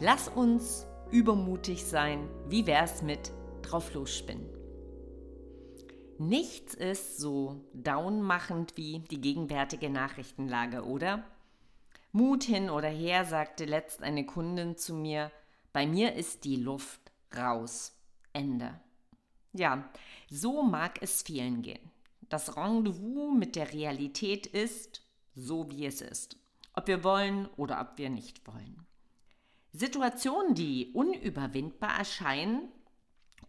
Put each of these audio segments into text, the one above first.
Lass uns übermutig sein. Wie wär's mit drauf losspinnen? Nichts ist so downmachend wie die gegenwärtige Nachrichtenlage, oder? Mut hin oder her, sagte letzt eine Kundin zu mir, bei mir ist die Luft raus. Ende. Ja, so mag es vielen gehen. Das Rendezvous mit der Realität ist so, wie es ist. Ob wir wollen oder ob wir nicht wollen. Situationen, die unüberwindbar erscheinen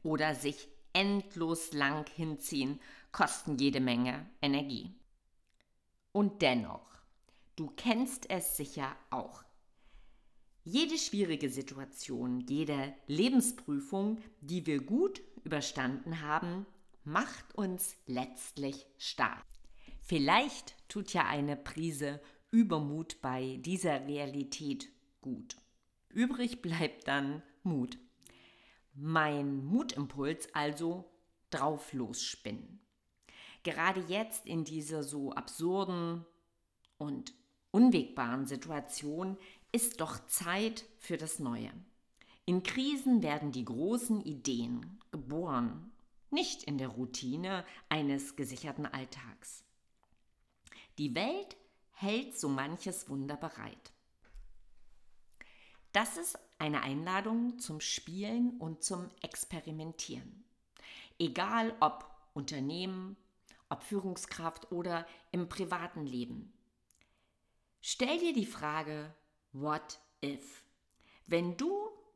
oder sich endlos lang hinziehen, kosten jede Menge Energie. Und dennoch, du kennst es sicher auch. Jede schwierige Situation, jede Lebensprüfung, die wir gut überstanden haben, macht uns letztlich stark. Vielleicht tut ja eine Prise Übermut bei dieser Realität gut. Übrig bleibt dann Mut. Mein Mutimpuls also drauf losspinnen. Gerade jetzt in dieser so absurden und unwegbaren Situation ist doch Zeit für das Neue. In Krisen werden die großen Ideen geboren, nicht in der Routine eines gesicherten Alltags. Die Welt hält so manches Wunder bereit. Das ist eine Einladung zum Spielen und zum Experimentieren. Egal ob Unternehmen, ob Führungskraft oder im privaten Leben. Stell dir die Frage, what if? Wenn du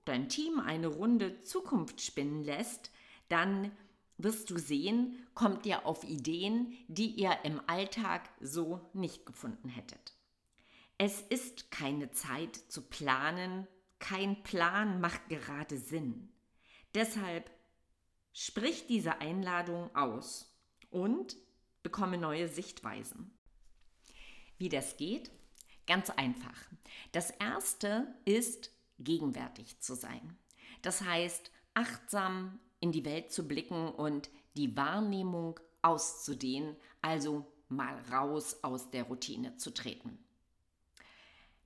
dein Team eine Runde Zukunft spinnen lässt, dann wirst du sehen, kommt ihr auf Ideen, die ihr im Alltag so nicht gefunden hättet. Es ist keine Zeit zu planen, kein Plan macht gerade Sinn. Deshalb sprich diese Einladung aus und bekomme neue Sichtweisen. Wie das geht? Ganz einfach. Das erste ist, gegenwärtig zu sein. Das heißt, achtsam in die Welt zu blicken und die Wahrnehmung auszudehnen, also mal raus aus der Routine zu treten.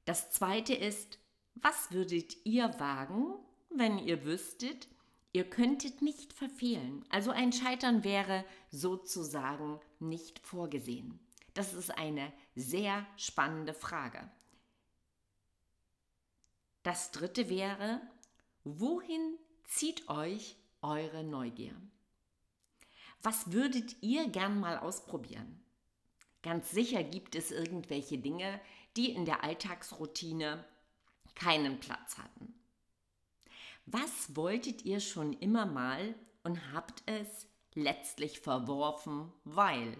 Das zweite ist, was würdet ihr wagen, wenn ihr wüsstet, ihr könntet nicht verfehlen? Also ein Scheitern wäre sozusagen nicht vorgesehen. Das ist eine sehr spannende Frage. Das dritte wäre, wohin zieht euch eure Neugier? Was würdet ihr gern mal ausprobieren? Ganz sicher gibt es irgendwelche Dinge, die in der Alltagsroutine keinen Platz hatten. Was wolltet ihr schon immer mal und habt es letztlich verworfen, weil?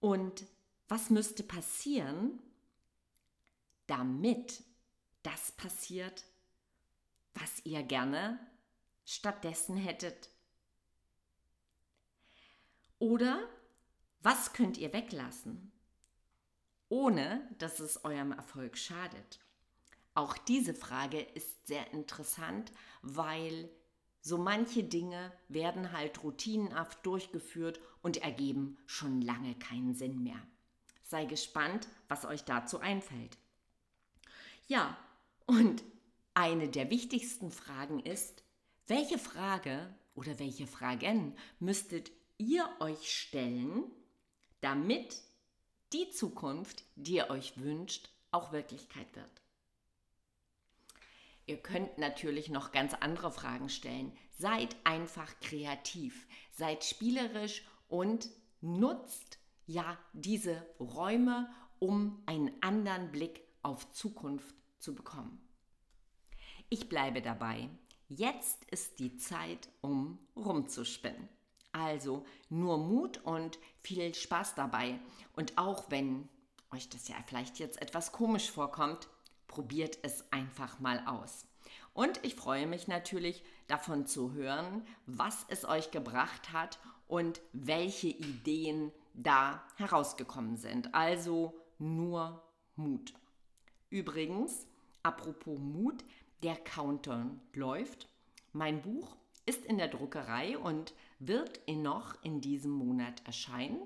Und was müsste passieren, damit das passiert, was ihr gerne stattdessen hättet? Oder was könnt ihr weglassen, ohne dass es eurem Erfolg schadet? Auch diese Frage ist sehr interessant, weil so manche Dinge werden halt routinenhaft durchgeführt und ergeben schon lange keinen Sinn mehr. Sei gespannt, was euch dazu einfällt. Ja, und eine der wichtigsten Fragen ist, welche Frage oder welche Fragen müsstet ihr euch stellen, damit die Zukunft, die ihr euch wünscht, auch Wirklichkeit wird. Ihr könnt natürlich noch ganz andere Fragen stellen. Seid einfach kreativ, seid spielerisch und nutzt ja diese Räume, um einen anderen Blick auf Zukunft zu bekommen. Ich bleibe dabei. Jetzt ist die Zeit, um rumzuspinnen. Also nur Mut und viel Spaß dabei. Und auch wenn euch das ja vielleicht jetzt etwas komisch vorkommt, probiert es einfach mal aus. Und ich freue mich natürlich davon zu hören, was es euch gebracht hat und welche Ideen da herausgekommen sind. Also nur Mut. Übrigens, apropos Mut, der Countdown läuft. Mein Buch ist in der Druckerei und wird in noch in diesem Monat erscheinen.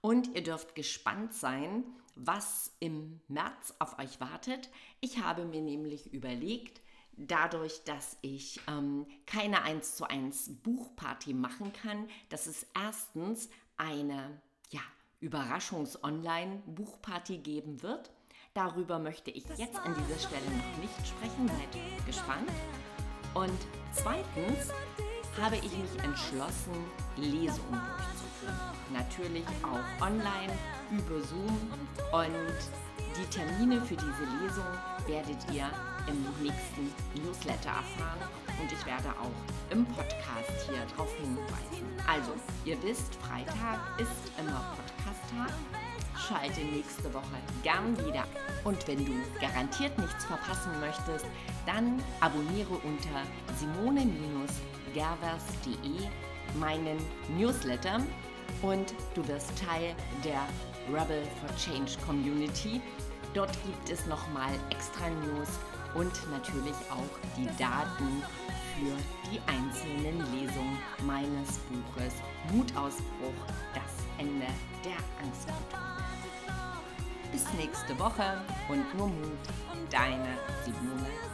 Und ihr dürft gespannt sein, was im März auf euch wartet. Ich habe mir nämlich überlegt, dadurch, dass ich ähm, keine 1 zu 1 Buchparty machen kann, dass es erstens eine ja, Überraschungs-Online-Buchparty geben wird. Darüber möchte ich jetzt an dieser Stelle noch nicht sprechen, seid gespannt. Und zweitens habe ich mich entschlossen, Lesungen durchzuführen. Natürlich auch online über Zoom und die Termine für diese Lesung werdet ihr im nächsten Newsletter erfahren und ich werde auch im Podcast hier darauf hinweisen. Also, ihr wisst, Freitag ist immer Podcast-Tag. Schalte nächste Woche gern wieder. Und wenn du garantiert nichts verpassen möchtest, dann abonniere unter simone-gervers.de meinen Newsletter und du wirst Teil der Rebel for Change Community. Dort gibt es nochmal extra News und natürlich auch die Daten für die einzelnen Lesungen meines Buches Mutausbruch, das Ende der Angstkultur. Bis nächste Woche und nur Mut, deine Simone.